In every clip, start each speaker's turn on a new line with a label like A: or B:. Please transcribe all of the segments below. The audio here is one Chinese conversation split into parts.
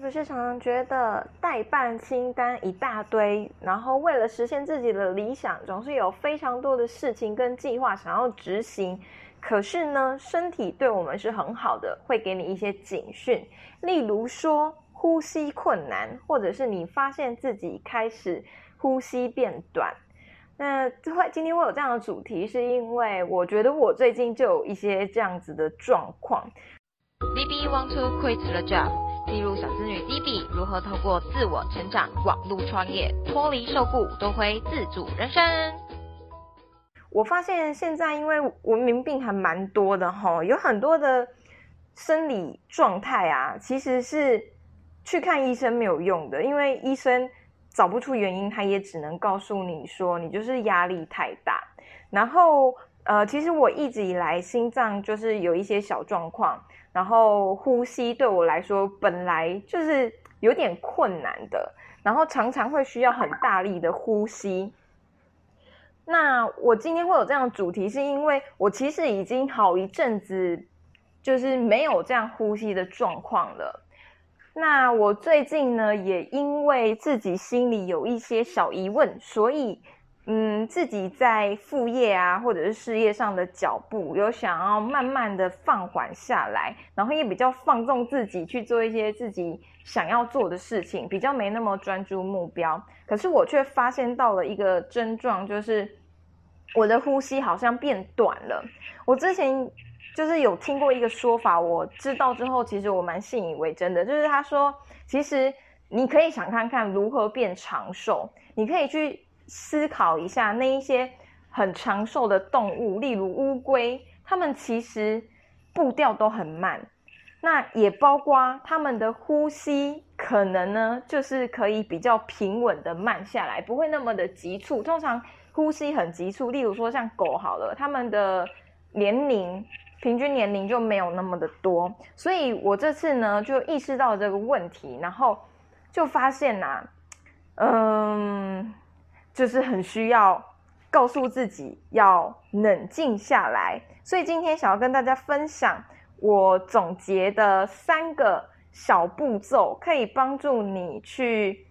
A: 不是常常觉得代办清单一大堆，然后为了实现自己的理想，总是有非常多的事情跟计划想要执行。可是呢，身体对我们是很好的，会给你一些警讯，例如说呼吸困难，或者是你发现自己开始呼吸变短。那会今天会有这样的主题，是因为我觉得我最近就有一些这样子的状况。
B: B B want to quit the job。记录小资女 D B 如何透过自我成长、网络创业，脱离受雇，夺回自主人生。
A: 我发现现在因为文明病还蛮多的哈，有很多的生理状态啊，其实是去看医生没有用的，因为医生找不出原因，他也只能告诉你说你就是压力太大。然后呃，其实我一直以来心脏就是有一些小状况。然后呼吸对我来说本来就是有点困难的，然后常常会需要很大力的呼吸。那我今天会有这样的主题，是因为我其实已经好一阵子就是没有这样呼吸的状况了。那我最近呢，也因为自己心里有一些小疑问，所以。嗯，自己在副业啊，或者是事业上的脚步，有想要慢慢的放缓下来，然后也比较放纵自己去做一些自己想要做的事情，比较没那么专注目标。可是我却发现到了一个症状，就是我的呼吸好像变短了。我之前就是有听过一个说法，我知道之后，其实我蛮信以为真的，就是他说，其实你可以想看看如何变长寿，你可以去。思考一下，那一些很长寿的动物，例如乌龟，它们其实步调都很慢。那也包括它们的呼吸，可能呢就是可以比较平稳的慢下来，不会那么的急促。通常呼吸很急促，例如说像狗好了，它们的年龄平均年龄就没有那么的多。所以我这次呢就意识到这个问题，然后就发现呐，嗯。就是很需要告诉自己要冷静下来，所以今天想要跟大家分享我总结的三个小步骤，可以帮助你去，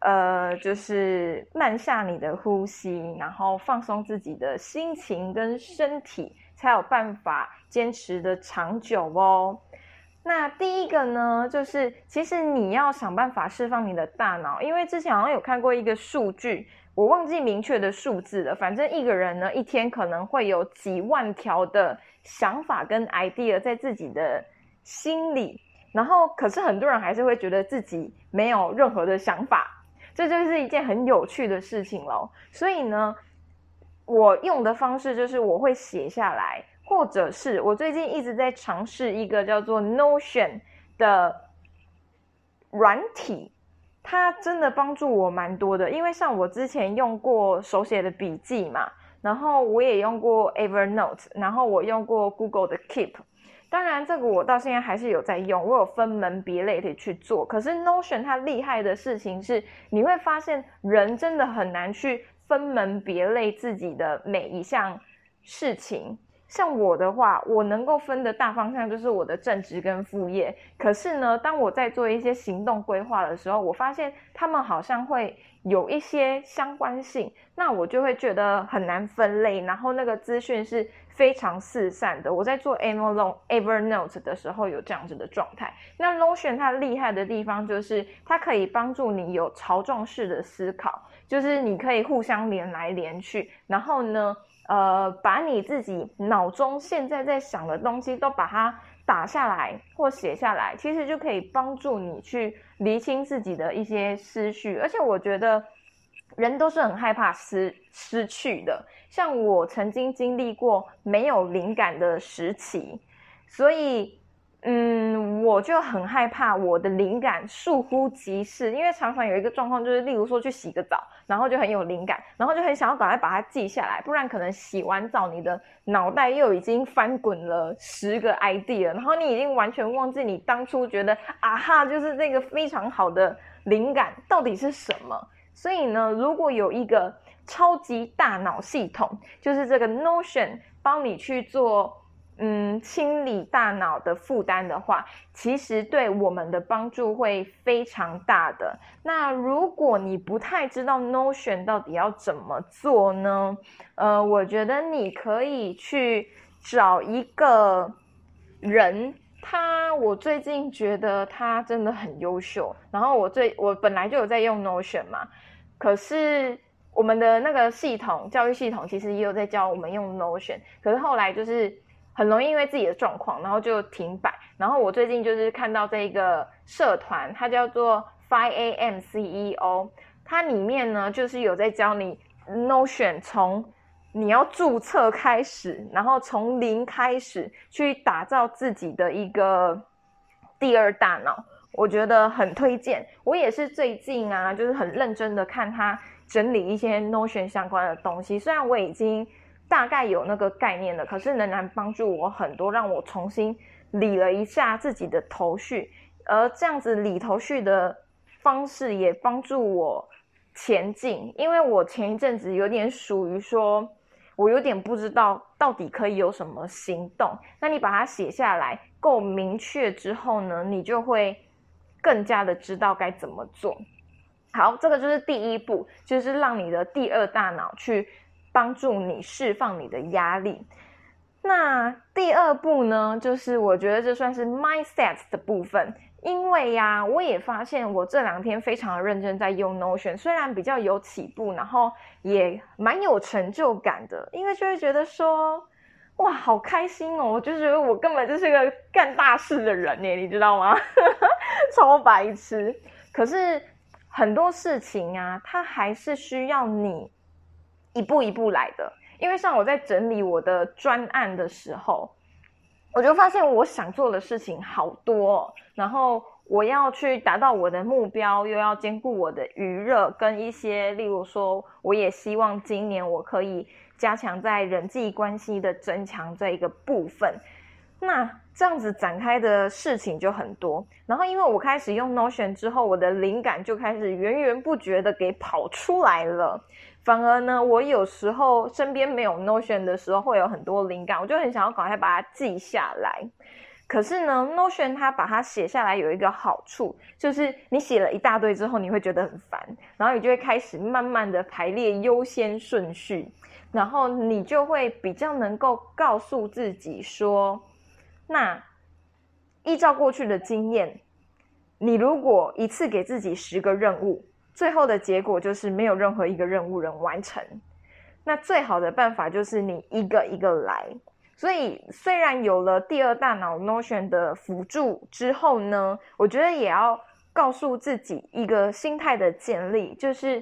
A: 呃，就是慢下你的呼吸，然后放松自己的心情跟身体，才有办法坚持的长久哦。那第一个呢，就是其实你要想办法释放你的大脑，因为之前好像有看过一个数据，我忘记明确的数字了。反正一个人呢，一天可能会有几万条的想法跟 idea 在自己的心里，然后可是很多人还是会觉得自己没有任何的想法，这就是一件很有趣的事情喽。所以呢，我用的方式就是我会写下来。或者是我最近一直在尝试一个叫做 Notion 的软体，它真的帮助我蛮多的。因为像我之前用过手写的笔记嘛，然后我也用过 Evernote，然后我用过 Google 的 Keep。当然，这个我到现在还是有在用，我有分门别类的去做。可是 Notion 它厉害的事情是，你会发现人真的很难去分门别类自己的每一项事情。像我的话，我能够分的大方向就是我的正职跟副业。可是呢，当我在做一些行动规划的时候，我发现他们好像会有一些相关性，那我就会觉得很难分类。然后那个资讯是非常四散的。我在做 Evernote Evernote 的时候有这样子的状态。那 Notion 它厉害的地方就是它可以帮助你有槽状式的思考，就是你可以互相连来连去，然后呢。呃，把你自己脑中现在在想的东西都把它打下来或写下来，其实就可以帮助你去厘清自己的一些思绪。而且我觉得人都是很害怕失失去的，像我曾经经历过没有灵感的时期，所以。嗯，我就很害怕我的灵感倏忽即逝，因为常常有一个状况，就是例如说去洗个澡，然后就很有灵感，然后就很想要赶快把它记下来，不然可能洗完澡你的脑袋又已经翻滚了十个 idea，然后你已经完全忘记你当初觉得啊哈，就是这个非常好的灵感到底是什么。所以呢，如果有一个超级大脑系统，就是这个 Notion 帮你去做。嗯，清理大脑的负担的话，其实对我们的帮助会非常大的。那如果你不太知道 Notion 到底要怎么做呢？呃，我觉得你可以去找一个人，他我最近觉得他真的很优秀。然后我最我本来就有在用 Notion 嘛，可是我们的那个系统教育系统其实也有在教我们用 Notion，可是后来就是。很容易因为自己的状况，然后就停摆。然后我最近就是看到这一个社团，它叫做 Five A.M. CEO，它里面呢就是有在教你 Notion 从你要注册开始，然后从零开始去打造自己的一个第二大脑，我觉得很推荐。我也是最近啊，就是很认真的看他整理一些 Notion 相关的东西，虽然我已经。大概有那个概念的，可是仍然帮助我很多，让我重新理了一下自己的头绪，而这样子理头绪的方式也帮助我前进。因为我前一阵子有点属于说，我有点不知道到底可以有什么行动。那你把它写下来，够明确之后呢，你就会更加的知道该怎么做。好，这个就是第一步，就是让你的第二大脑去。帮助你释放你的压力。那第二步呢，就是我觉得这算是 mindset 的部分。因为呀，我也发现我这两天非常的认真在用 Notion，虽然比较有起步，然后也蛮有成就感的。因为就会觉得说，哇，好开心哦！我就觉得我根本就是个干大事的人呢，你知道吗？超白痴。可是很多事情啊，它还是需要你。一步一步来的，因为像我在整理我的专案的时候，我就发现我想做的事情好多，然后我要去达到我的目标，又要兼顾我的余热跟一些，例如说，我也希望今年我可以加强在人际关系的增强这一个部分。那这样子展开的事情就很多，然后因为我开始用 Notion 之后，我的灵感就开始源源不绝的给跑出来了。反而呢，我有时候身边没有 Notion 的时候，会有很多灵感，我就很想要赶快把它记下来。可是呢，Notion 它把它写下来有一个好处，就是你写了一大堆之后，你会觉得很烦，然后你就会开始慢慢的排列优先顺序，然后你就会比较能够告诉自己说，那依照过去的经验，你如果一次给自己十个任务。最后的结果就是没有任何一个任务能完成。那最好的办法就是你一个一个来。所以虽然有了第二大脑 Notion 的辅助之后呢，我觉得也要告诉自己一个心态的建立，就是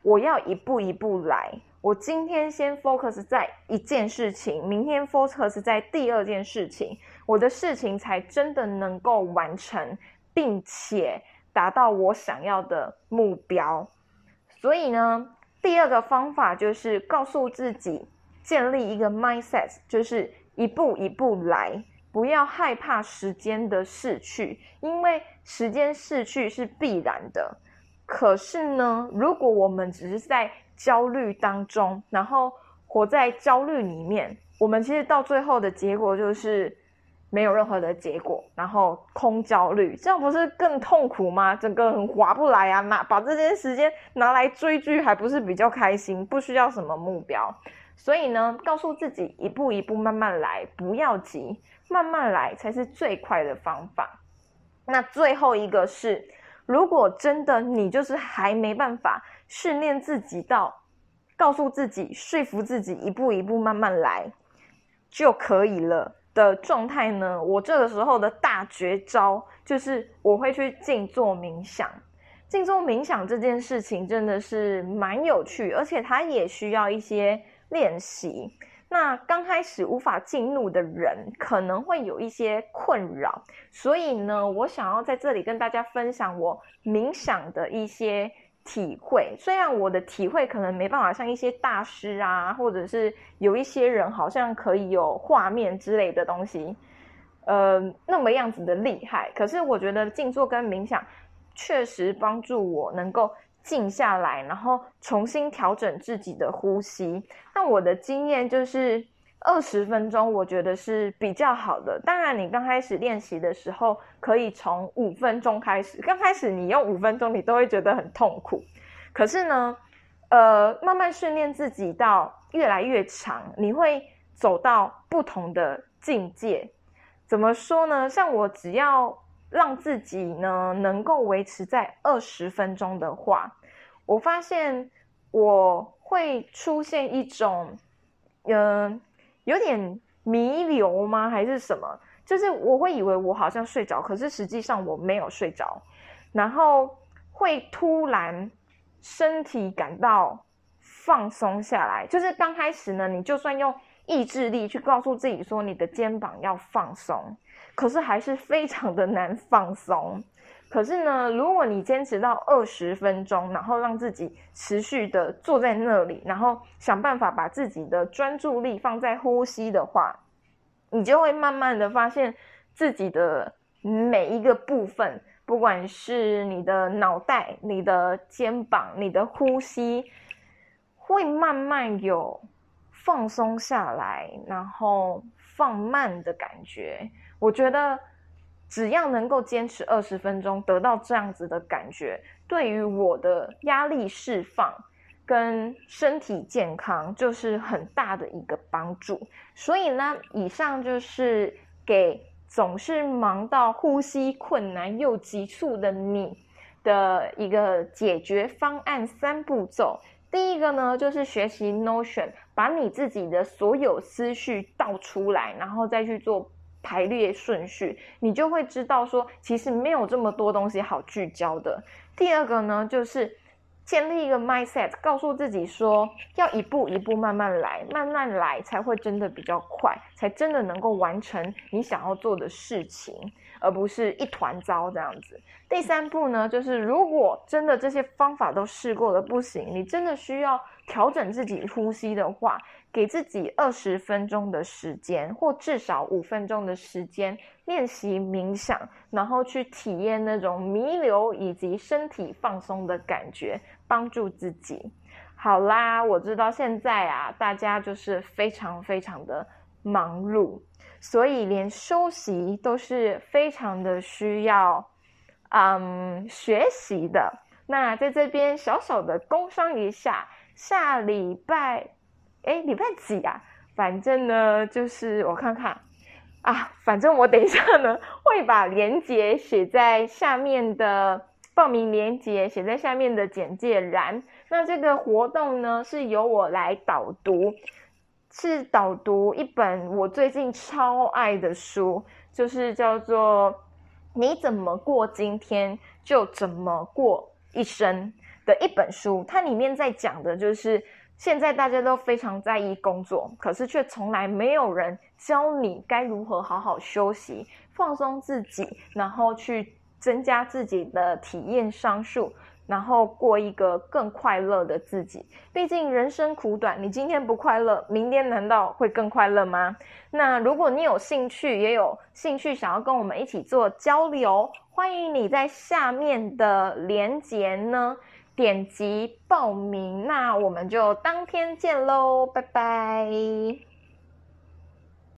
A: 我要一步一步来。我今天先 focus 在一件事情，明天 focus 在第二件事情，我的事情才真的能够完成，并且。达到我想要的目标，所以呢，第二个方法就是告诉自己建立一个 mindset，就是一步一步来，不要害怕时间的逝去，因为时间逝去是必然的。可是呢，如果我们只是在焦虑当中，然后活在焦虑里面，我们其实到最后的结果就是。没有任何的结果，然后空焦虑，这样不是更痛苦吗？整个很划不来啊！拿把这些时间拿来追剧，还不是比较开心？不需要什么目标，所以呢，告诉自己一步一步慢慢来，不要急，慢慢来才是最快的方法。那最后一个是，如果真的你就是还没办法训练自己到，告诉自己说服自己一步一步慢慢来就可以了。的状态呢？我这个时候的大绝招就是我会去静坐冥想。静坐冥想这件事情真的是蛮有趣，而且它也需要一些练习。那刚开始无法进入的人可能会有一些困扰，所以呢，我想要在这里跟大家分享我冥想的一些。体会，虽然我的体会可能没办法像一些大师啊，或者是有一些人好像可以有画面之类的东西，呃，那么样子的厉害。可是我觉得静坐跟冥想确实帮助我能够静下来，然后重新调整自己的呼吸。那我的经验就是，二十分钟，我觉得是比较好的。当然，你刚开始练习的时候，可以从五分钟开始。刚开始你用五分钟，你都会觉得很痛苦。可是呢，呃，慢慢训练自己到越来越长，你会走到不同的境界。怎么说呢？像我只要让自己呢能够维持在二十分钟的话，我发现我会出现一种，嗯。有点弥留吗？还是什么？就是我会以为我好像睡着，可是实际上我没有睡着，然后会突然身体感到放松下来。就是刚开始呢，你就算用意志力去告诉自己说你的肩膀要放松，可是还是非常的难放松。可是呢，如果你坚持到二十分钟，然后让自己持续的坐在那里，然后想办法把自己的专注力放在呼吸的话，你就会慢慢的发现自己的每一个部分，不管是你的脑袋、你的肩膀、你的呼吸，会慢慢有放松下来，然后放慢的感觉。我觉得。只要能够坚持二十分钟，得到这样子的感觉，对于我的压力释放跟身体健康就是很大的一个帮助。所以呢，以上就是给总是忙到呼吸困难又急促的你的一个解决方案三步骤。第一个呢，就是学习 Notion，把你自己的所有思绪倒出来，然后再去做。排列顺序，你就会知道说，其实没有这么多东西好聚焦的。第二个呢，就是建立一个 mindset，告诉自己说，要一步一步慢慢来，慢慢来才会真的比较快，才真的能够完成你想要做的事情，而不是一团糟这样子。第三步呢，就是如果真的这些方法都试过了不行，你真的需要调整自己呼吸的话。给自己二十分钟的时间，或至少五分钟的时间练习冥想，然后去体验那种弥留以及身体放松的感觉，帮助自己。好啦，我知道现在啊，大家就是非常非常的忙碌，所以连休息都是非常的需要，嗯，学习的。那在这边小小的工商一下，下礼拜。哎，礼拜几啊？反正呢，就是我看看啊，反正我等一下呢会把链接写在下面的报名链接，写在下面的简介栏。那这个活动呢是由我来导读，是导读一本我最近超爱的书，就是叫做《你怎么过今天就怎么过一生》的一本书。它里面在讲的就是。现在大家都非常在意工作，可是却从来没有人教你该如何好好休息、放松自己，然后去增加自己的体验商数，然后过一个更快乐的自己。毕竟人生苦短，你今天不快乐，明天难道会更快乐吗？那如果你有兴趣，也有兴趣想要跟我们一起做交流，欢迎你在下面的连结呢。点击报名，那我们就当天见喽，拜拜。